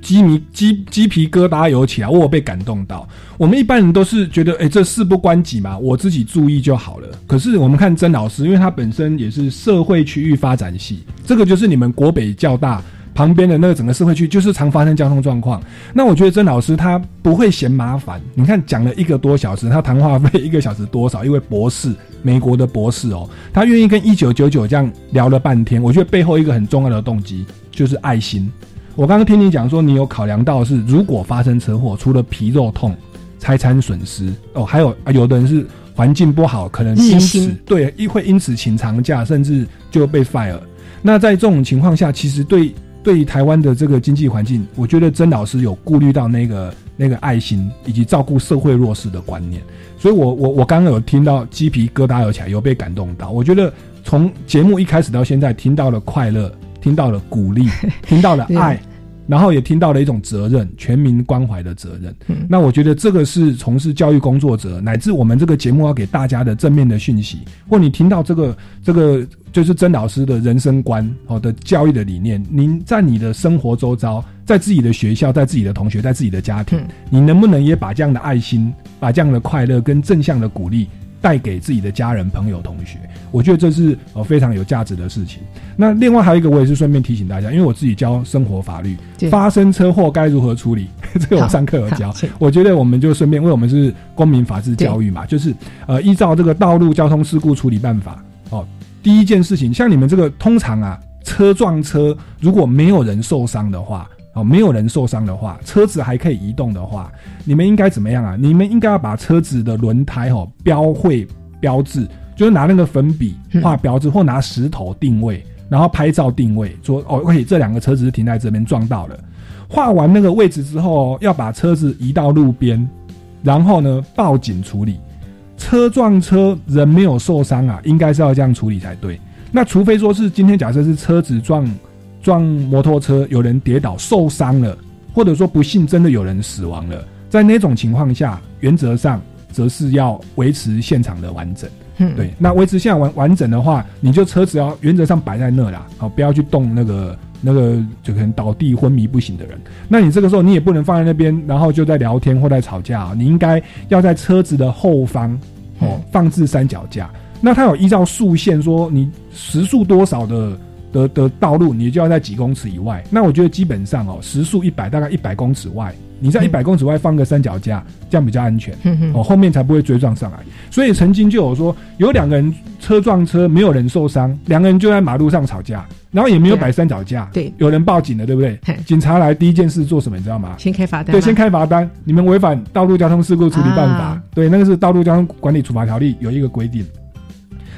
鸡皮鸡鸡皮疙瘩有起来，我被感动到。我们一般人都是觉得，哎，这事不关己嘛，我自己注意就好了。可是我们看曾老师，因为他本身也是社会区域发展系，这个就是你们国北较大旁边的那个整个社会区，就是常发生交通状况。那我觉得曾老师他不会嫌麻烦。你看讲了一个多小时，他谈话费一个小时多少？一位博士，美国的博士哦，他愿意跟一九九九这样聊了半天。我觉得背后一个很重要的动机就是爱心。我刚刚听你讲说，你有考量到是如果发生车祸，除了皮肉痛、财产损失哦，还有有的人是环境不好，可能因此对，会因此请长假，甚至就被 fire。那在这种情况下，其实对对于台湾的这个经济环境，我觉得曾老师有顾虑到那个那个爱心以及照顾社会弱势的观念。所以我我我刚刚有听到鸡皮疙瘩有起来，有被感动到。我觉得从节目一开始到现在，听到了快乐，听到了鼓励，听到了爱。然后也听到了一种责任，全民关怀的责任。那我觉得这个是从事教育工作者，乃至我们这个节目要给大家的正面的讯息。或你听到这个这个就是曾老师的人生观哦的教育的理念，您在你的生活周遭，在自己的学校，在自己的同学，在自己的家庭，你能不能也把这样的爱心，把这样的快乐跟正向的鼓励？带给自己的家人、朋友、同学，我觉得这是呃非常有价值的事情。那另外还有一个，我也是顺便提醒大家，因为我自己教生活法律，发生车祸该如何处理，这个我上课有教。我觉得我们就顺便，因为我们是公民法治教育嘛，就是呃依照这个道路交通事故处理办法哦，第一件事情，像你们这个通常啊，车撞车如果没有人受伤的话。哦，没有人受伤的话，车子还可以移动的话，你们应该怎么样啊？你们应该要把车子的轮胎哦标绘标志，就是拿那个粉笔画标志，或拿石头定位，然后拍照定位，说哦，可以这两个车子是停在这边撞到了。画完那个位置之后，要把车子移到路边，然后呢报警处理。车撞车人没有受伤啊，应该是要这样处理才对。那除非说是今天假设是车子撞。撞摩托车，有人跌倒受伤了，或者说不幸真的有人死亡了，在那种情况下，原则上则是要维持现场的完整。嗯，对，那维持现场完完整的话，你就车子要原则上摆在那啦，好，不要去动那个那个就可能倒地昏迷不醒的人。那你这个时候你也不能放在那边，然后就在聊天或在吵架，你应该要在车子的后方哦放置三脚架。那他有依照速线说你时速多少的。的的道路，你就要在几公尺以外。那我觉得基本上哦，时速一百，大概一百公尺外，你在一百公尺外放个三脚架，这样比较安全。哦，后面才不会追撞上来。所以曾经就有说，有两个人车撞车，没有人受伤，两个人就在马路上吵架，然后也没有摆三脚架。对，有人报警了，对不对？警察来第一件事做什么？你知道吗？先开罚单。对，先开罚单。你们违反道路交通事故处理办法。对，那个是道路交通管理处罚条例有一个规定。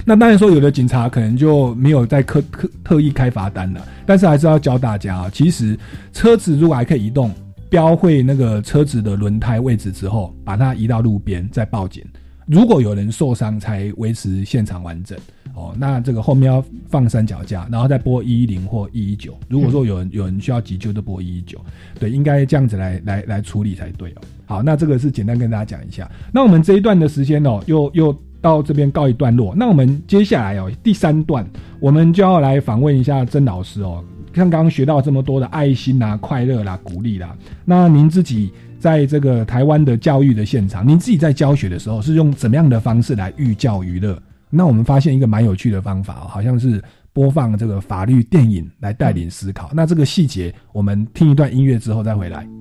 那当然说，有的警察可能就没有在特特特意开罚单了，但是还是要教大家啊。其实车子如果还可以移动，标会那个车子的轮胎位置之后，把它移到路边再报警。如果有人受伤，才维持现场完整哦。那这个后面要放三脚架，然后再拨一一零或一一九。如果说有人有人需要急救，就拨一一九。对，应该这样子来来来处理才对哦。好，那这个是简单跟大家讲一下。那我们这一段的时间哦，又又。到这边告一段落，那我们接下来哦，第三段我们就要来访问一下曾老师哦。像刚刚学到这么多的爱心啊、快乐啦、鼓励啦，那您自己在这个台湾的教育的现场，您自己在教学的时候是用怎么样的方式来寓教于乐？那我们发现一个蛮有趣的方法哦，好像是播放这个法律电影来带领思考。那这个细节，我们听一段音乐之后再回来。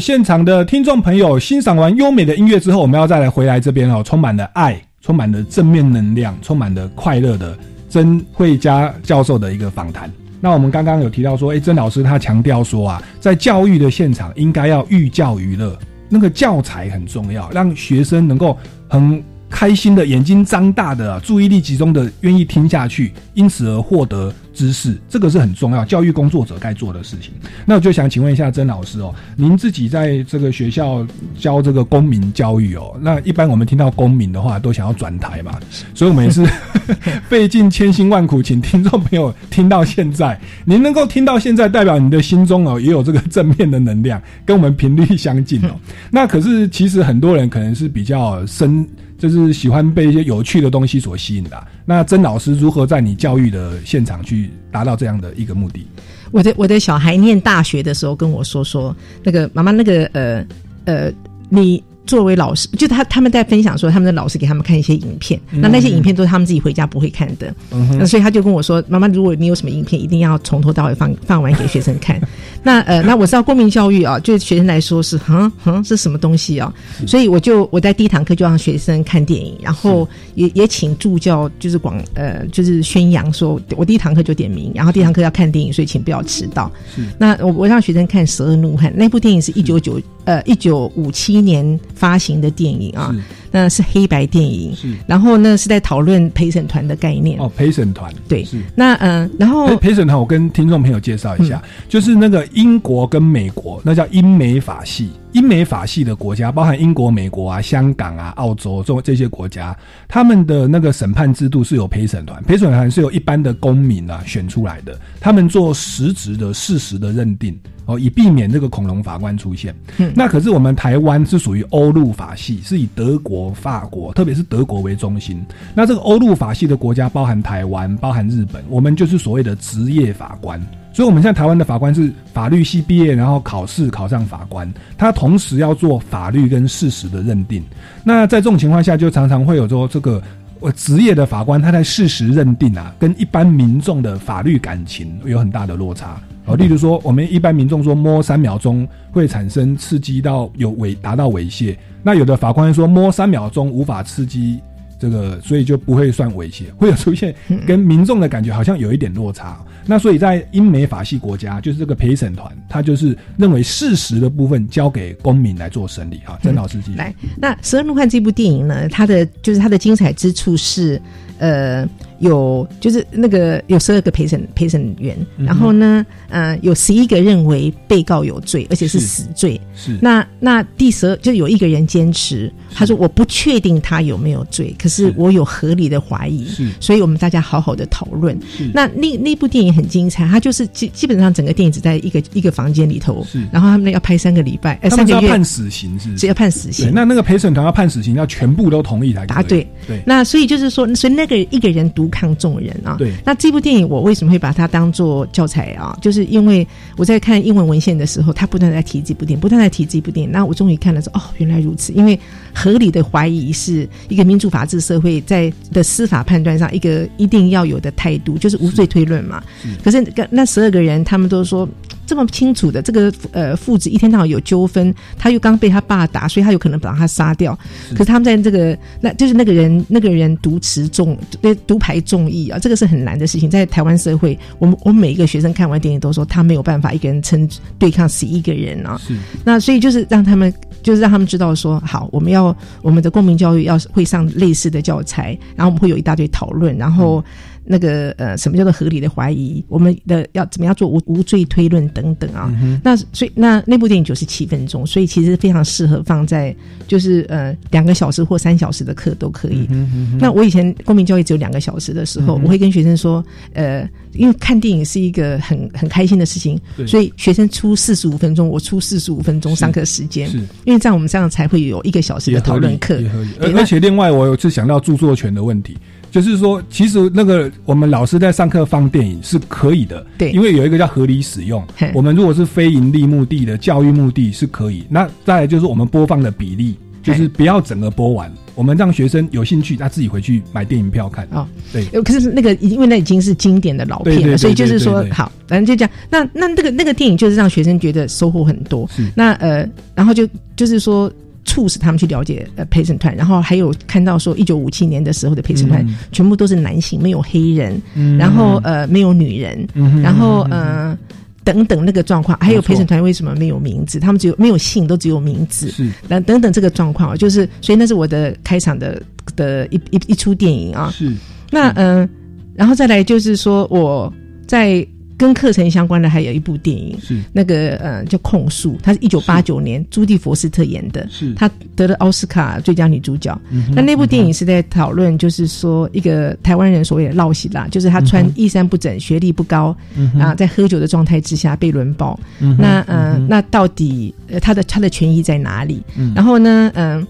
现场的听众朋友欣赏完优美的音乐之后，我们要再来回来这边哦，充满了爱，充满了正面能量，充满了快乐的曾慧佳教授的一个访谈。那我们刚刚有提到说，哎，曾老师他强调说啊，在教育的现场应该要寓教于乐，那个教材很重要，让学生能够很。开心的眼睛张大的，注意力集中的，愿意听下去，因此而获得知识，这个是很重要，教育工作者该做的事情。那我就想请问一下曾老师哦，您自己在这个学校教这个公民教育哦，那一般我们听到公民的话，都想要转台嘛，所以我们也是费尽千辛万苦，请听众朋友听到现在，您能够听到现在，代表你的心中哦也有这个正面的能量，跟我们频率相近哦。那可是其实很多人可能是比较深。就是喜欢被一些有趣的东西所吸引的。那曾老师如何在你教育的现场去达到这样的一个目的？我的我的小孩念大学的时候跟我说说，那个妈妈，那个呃呃，你。作为老师，就他他们在分享说，他们的老师给他们看一些影片，那那些影片都是他们自己回家不会看的，嗯那所以他就跟我说：“妈妈，如果你有什么影片，一定要从头到尾放放完给学生看。”那呃，那我知道公民教育啊，对学生来说是哼哼是什么东西啊？所以我就我在第一堂课就让学生看电影，然后也也请助教就是广呃就是宣扬说，我第一堂课就点名，然后第一堂课要看电影，所以请不要迟到。那我我让学生看《十二怒汉》，那部电影是一九九呃一九五七年。发行的电影啊，那是黑白电影，是。然后呢，是在讨论陪审团的概念。哦，陪审团，对，是。那嗯，然后陪审团，我跟听众朋友介绍一下，就是那个英国跟美国，那叫英美法系。英美法系的国家，包含英国、美国啊、香港啊、澳洲这这些国家，他们的那个审判制度是有陪审团，陪审团是由一般的公民啊选出来的，他们做实质的事实的认定。哦，以避免这个恐龙法官出现。嗯，那可是我们台湾是属于欧陆法系，是以德国、法国，特别是德国为中心。那这个欧陆法系的国家包含台湾，包含日本，我们就是所谓的职业法官。所以，我们现在台湾的法官是法律系毕业，然后考试考上法官，他同时要做法律跟事实的认定。那在这种情况下，就常常会有说这个。我职业的法官，他在事实认定啊，跟一般民众的法律感情有很大的落差。哦，例如说，我们一般民众说摸三秒钟会产生刺激到有猥达到猥亵，那有的法官说摸三秒钟无法刺激。这个，所以就不会算猥亵，会有出现跟民众的感觉好像有一点落差。那所以在英美法系国家，就是这个陪审团，他就是认为事实的部分交给公民来做审理。哈，曾老师继续来。那《十二怒汉》这部电影呢，它的就是它的精彩之处是，呃。有就是那个有十二个陪审陪审员，然后呢，呃，有十一个认为被告有罪，而且是死罪。是那那第十二就有一个人坚持，他说我不确定他有没有罪，可是我有合理的怀疑。是，所以我们大家好好的讨论。那那那部电影很精彩，它就是基基本上整个电影只在一个一个房间里头。是，然后他们要拍三个礼拜，哎，三个月判死刑是，是要判死刑。那那个陪审团要判死刑，要全部都同意才答对。对，那所以就是说，所以那个一个人独。抗众人啊！对，那这部电影我为什么会把它当做教材啊？就是因为我在看英文文献的时候，他不断在提这部电影，不断在提这部电影。那我终于看了说，哦，原来如此。因为合理的怀疑是一个民主法治社会在的司法判断上一个一定要有的态度，就是无罪推论嘛。可是那十二个人，他们都说。这么清楚的这个呃父子一天到晚有纠纷，他又刚被他爸打，所以他有可能把他杀掉。可是他们在这个那就是那个人那个人独持众独排众议啊，这个是很难的事情。在台湾社会，我们我们每一个学生看完电影都说他没有办法一个人撑对抗十一个人啊。那所以就是让他们就是让他们知道说好，我们要我们的公民教育要会上类似的教材，然后我们会有一大堆讨论，然后。那个呃，什么叫做合理的怀疑？我们的要怎么样做无无罪推论等等啊？那所以那那部电影九十七分钟，所以其实非常适合放在就是呃两个小时或三小时的课都可以。那我以前公民教育只有两个小时的时候，我会跟学生说，呃，因为看电影是一个很很开心的事情，所以学生出四十五分钟，我出四十五分钟上课时间，因为这样我们这样才会有一个小时的讨论课。而且另外，我有次想到著作权的问题。就是说，其实那个我们老师在上课放电影是可以的，对，因为有一个叫合理使用。我们如果是非盈利目的的教育目的是可以。那再来就是我们播放的比例就是不要整个播完，我们让学生有兴趣，他自己回去买电影票看。哦，对。可是那个因为那已经是经典的老片了，所以就是说好，反正就这样。那那那个那个电影就是让学生觉得收获很多。那呃，然后就就是说。促使他们去了解呃陪审团，然后还有看到说一九五七年的时候的陪审团全部都是男性，没有黑人，然后呃没有女人，然后呃等等那个状况，还有陪审团为什么没有名字？他们只有没有姓，都只有名字，是等等等这个状况，就是所以那是我的开场的的一一一出电影啊。是那嗯，然后再来就是说我在。跟课程相关的还有一部电影，是那个呃叫《控诉》，它是一九八九年朱蒂佛斯特演的，是她得了奥斯卡最佳女主角。那那部电影是在讨论，就是说一个台湾人所谓的“烙喜啦”，就是他穿衣衫不整、学历不高啊，在喝酒的状态之下被轮暴。那嗯，那到底他的他的权益在哪里？然后呢，嗯，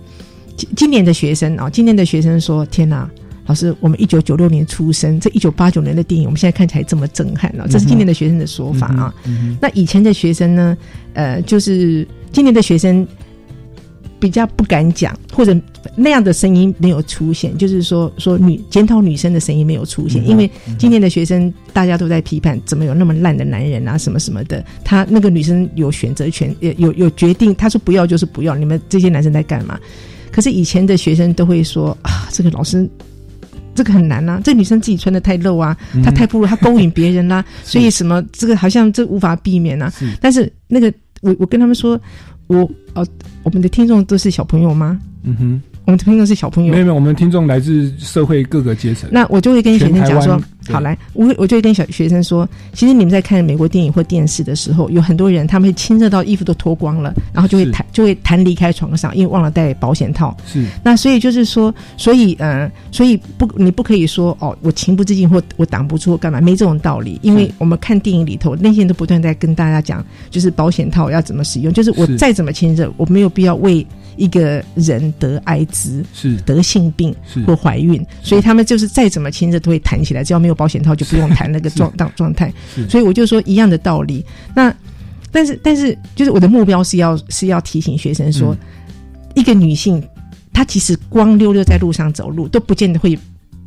今今年的学生啊，今年的学生说：“天哪！”老师，我们一九九六年出生，这一九八九年的电影，我们现在看起来这么震撼了。这是今年的学生的说法啊。那以前的学生呢？呃，就是今年的学生比较不敢讲，或者那样的声音没有出现。就是说，说女检讨女生的声音没有出现，因为今年的学生大家都在批判，怎么有那么烂的男人啊，什么什么的。他那个女生有选择权，有有决定，他说不要就是不要。你们这些男生在干嘛？可是以前的学生都会说啊，这个老师。这个很难呐，这女生自己穿的太露啊，她太暴露，她勾引别人 啦，所以什么这个好像这无法避免呐。但是那个我我跟他们说，我呃我们的听众都是小朋友吗？嗯哼。我们听众是小朋友，没有没有，我们听众来自社会各个阶层。那我就会跟学生讲说，好来，我我就会跟小学生说，其实你们在看美国电影或电视的时候，有很多人他们会亲热到衣服都脱光了，然后就会弹就会弹离开床上，因为忘了带保险套。是，那所以就是说，所以呃，所以不你不可以说哦，我情不自禁或我挡不住干嘛？没这种道理，因为我们看电影里头那些人都不断在跟大家讲，就是保险套要怎么使用，就是我再怎么亲热，我没有必要为。一个人得艾滋是。得性病或怀孕，所以他们就是再怎么亲热都会谈起来，只要没有保险套就不用谈那个状状状态。所以我就说一样的道理。那但是但是就是我的目标是要是要提醒学生说，一个女性她其实光溜溜在路上走路都不见得会，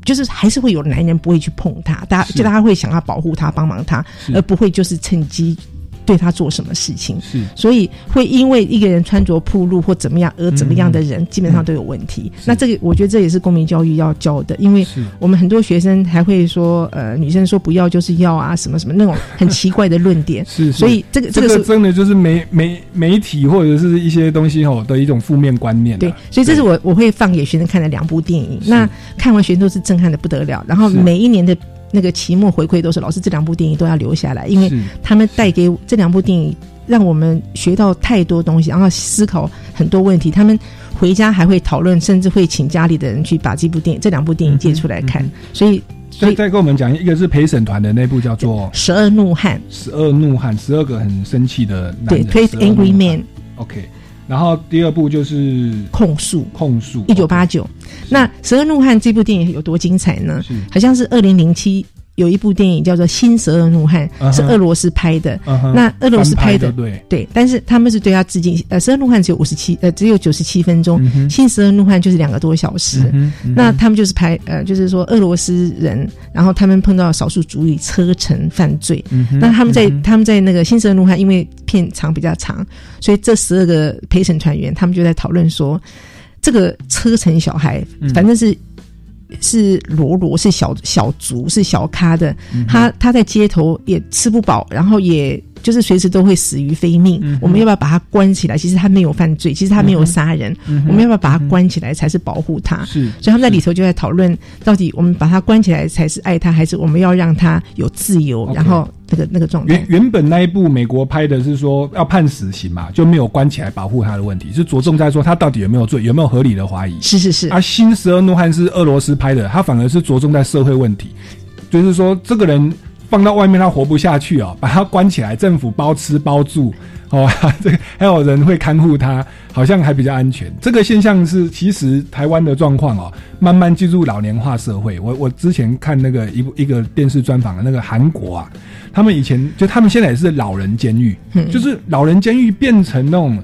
就是还是会有男人不会去碰她，大家就大家会想要保护她帮忙她，而不会就是趁机。对他做什么事情，是所以会因为一个人穿着铺路或怎么样而怎么样的人，基本上都有问题。那这个我觉得这也是公民教育要教的，因为我们很多学生还会说，呃，女生说不要就是要啊，什么什么那种很奇怪的论点。是，所以这个这个真的就是媒媒媒体或者是一些东西吼的一种负面观念。对，所以这是我我会放给学生看的两部电影。那看完学生都是震撼的不得了。然后每一年的。那个期末回馈都是老师，这两部电影都要留下来，因为他们带给这两部电影让我们学到太多东西，然后思考很多问题。他们回家还会讨论，甚至会请家里的人去把这部电影、这两部电影借出来看。所以，所以再跟我们讲一个是陪审团的那部叫做《十二怒汉》，十二怒汉，十二个很生气的男人。对，Twelve Angry Men。OK，然后第二部就是控诉，控诉，一九八九。那《十二怒汉》这部电影有多精彩呢？好像是二零零七。有一部电影叫做《新十二怒汉》，是俄罗斯拍的。那俄罗斯拍的，对对，但是他们是对他致敬。呃，十二怒汉只有五十七，呃，只有九十七分钟，《新十二怒汉》就是两个多小时。那他们就是拍，呃，就是说俄罗斯人，然后他们碰到少数族裔车臣犯罪。那他们在他们在那个《新十二怒汉》，因为片长比较长，所以这十二个陪审团员他们就在讨论说，这个车臣小孩，反正是。是罗罗是小小族是小咖的，他他在街头也吃不饱，然后也就是随时都会死于非命。我们要不要把他关起来？其实他没有犯罪，其实他没有杀人。我们要不要把他关起来才是保护他？是，所以他们在里头就在讨论，到底我们把他关起来才是爱他，还是我们要让他有自由？然后。那个那个状态，原原本那一部美国拍的是说要判死刑嘛，就没有关起来保护他的问题，是着重在说他到底有没有罪，有没有合理的怀疑。是是是。而《新十二怒汉》是俄罗斯拍的，他反而是着重在社会问题，就是说这个人放到外面他活不下去哦，把他关起来，政府包吃包住。哦，这个还有人会看护他，好像还比较安全。这个现象是其实台湾的状况哦，慢慢进入老年化社会。我我之前看那个一部一个电视专访的那个韩国啊，他们以前就他们现在也是老人监狱，就是老人监狱变成那种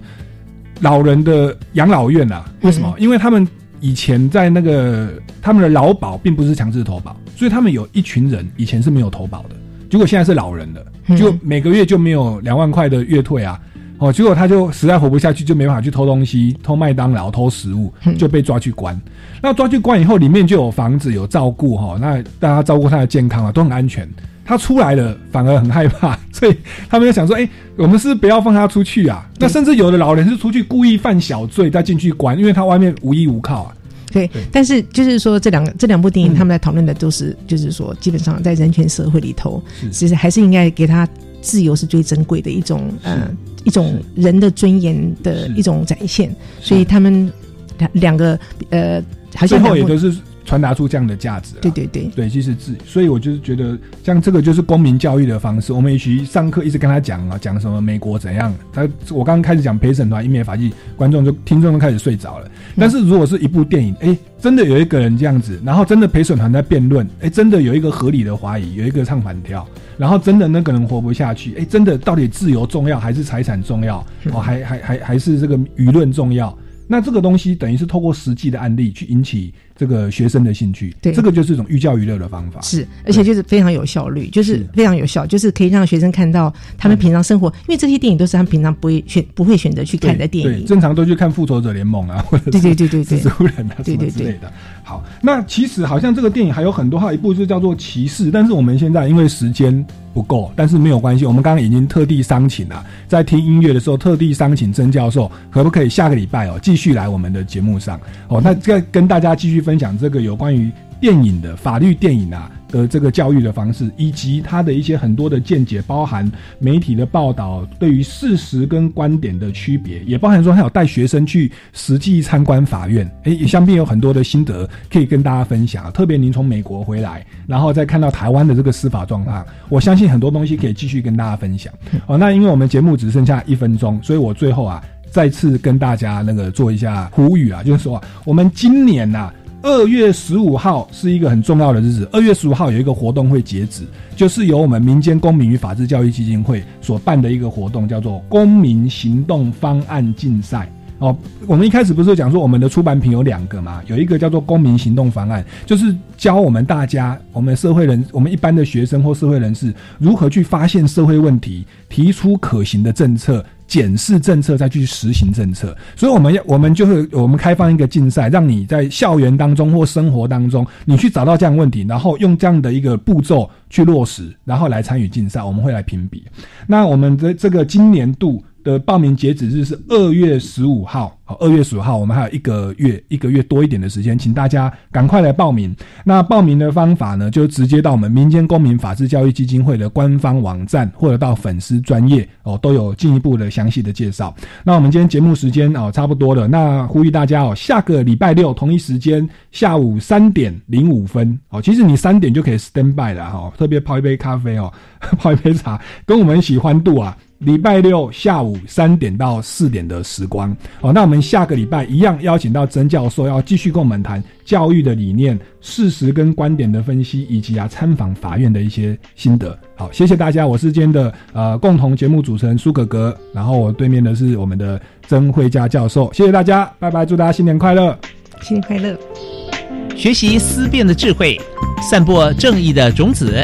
老人的养老院啊。为什么？因为他们以前在那个他们的劳保并不是强制投保，所以他们有一群人以前是没有投保的，结果现在是老人了，就每个月就没有两万块的月退啊。哦，结果他就实在活不下去，就没办法去偷东西，偷麦当劳、偷食物，就被抓去关。那抓去关以后，里面就有房子、有照顾哈，那大家照顾他的健康啊，都很安全。他出来了，反而很害怕，所以他们就想说：，哎，我们是不要放他出去啊？那甚至有的老人是出去故意犯小罪再进去关，因为他外面无依无靠啊。对，但是就是说，这两个这两部电影，他们在讨论的都是，就是说，基本上在人权社会里头，其实还是应该给他自由是最珍贵的一种，呃。一种人的尊严的一种展现，所以他们两两个呃，最后也都是传达出这样的价值。对对对对，其实自，所以我就是觉得，像这个就是公民教育的方式。我们一起上课一直跟他讲啊，讲什么美国怎样，他我刚刚开始讲陪审团、英美法纪，观众就听众都开始睡着了。但是如果是一部电影，哎，真的有一个人这样子，然后真的陪审团在辩论，哎，真的有一个合理的怀疑，有一个唱反调。然后真的那个人活不下去，哎，真的到底自由重要还是财产重要？哦，还还还还是这个舆论重要？那这个东西等于是透过实际的案例去引起。这个学生的兴趣，对，这个就是一种寓教于乐的方法，是，而且就是非常有效率，就是非常有效，就是可以让学生看到他们平常生活，因为这些电影都是他们平常不会选不会选择去看的电影，对正常都去看复仇者联盟啊，或者对对对对对，蜘蛛人啊什么之类的。好，那其实好像这个电影还有很多，还有一部是叫做骑士，但是我们现在因为时间不够，但是没有关系，我们刚刚已经特地商请了，在听音乐的时候特地商请曾教授，可不可以下个礼拜哦继续来我们的节目上。哦？那再跟大家继续分享这个有关。于电影的法律电影啊的这个教育的方式，以及他的一些很多的见解，包含媒体的报道对于事实跟观点的区别，也包含说他有带学生去实际参观法院，诶，也，相并有很多的心得可以跟大家分享。特别您从美国回来，然后再看到台湾的这个司法状况，我相信很多东西可以继续跟大家分享。哦，那因为我们节目只剩下一分钟，所以我最后啊再次跟大家那个做一下呼吁啊，就是说我们今年呐。二月十五号是一个很重要的日子。二月十五号有一个活动会截止，就是由我们民间公民与法治教育基金会所办的一个活动，叫做“公民行动方案竞赛”。哦，我们一开始不是讲说我们的出版品有两个嘛？有一个叫做“公民行动方案”，就是教我们大家，我们社会人，我们一般的学生或社会人士如何去发现社会问题，提出可行的政策。检视政策，再去实行政策，所以我们要，我们就是我们开放一个竞赛，让你在校园当中或生活当中，你去找到这样问题，然后用这样的一个步骤去落实，然后来参与竞赛，我们会来评比。那我们的这个今年度。的报名截止日是二月十五号，好，二月十五号，我们还有一个月，一个月多一点的时间，请大家赶快来报名。那报名的方法呢，就直接到我们民间公民法治教育基金会的官方网站，或者到粉丝专业哦，都有进一步的详细的介绍。那我们今天节目时间哦，差不多了，那呼吁大家哦，下个礼拜六同一时间下午三点零五分哦，其实你三点就可以 stand by 了哈，特别泡一杯咖啡哦，泡一杯茶，跟我们一起欢度啊。礼拜六下午三点到四点的时光。哦，那我们下个礼拜一样邀请到曾教授，要继续跟我们谈教育的理念、事实跟观点的分析，以及啊参访法院的一些心得。好，谢谢大家，我是今天的呃共同节目主持人苏格格，然后我对面的是我们的曾慧佳教授，谢谢大家，拜拜，祝大家新年快乐，新年快乐，学习思辨的智慧，散播正义的种子，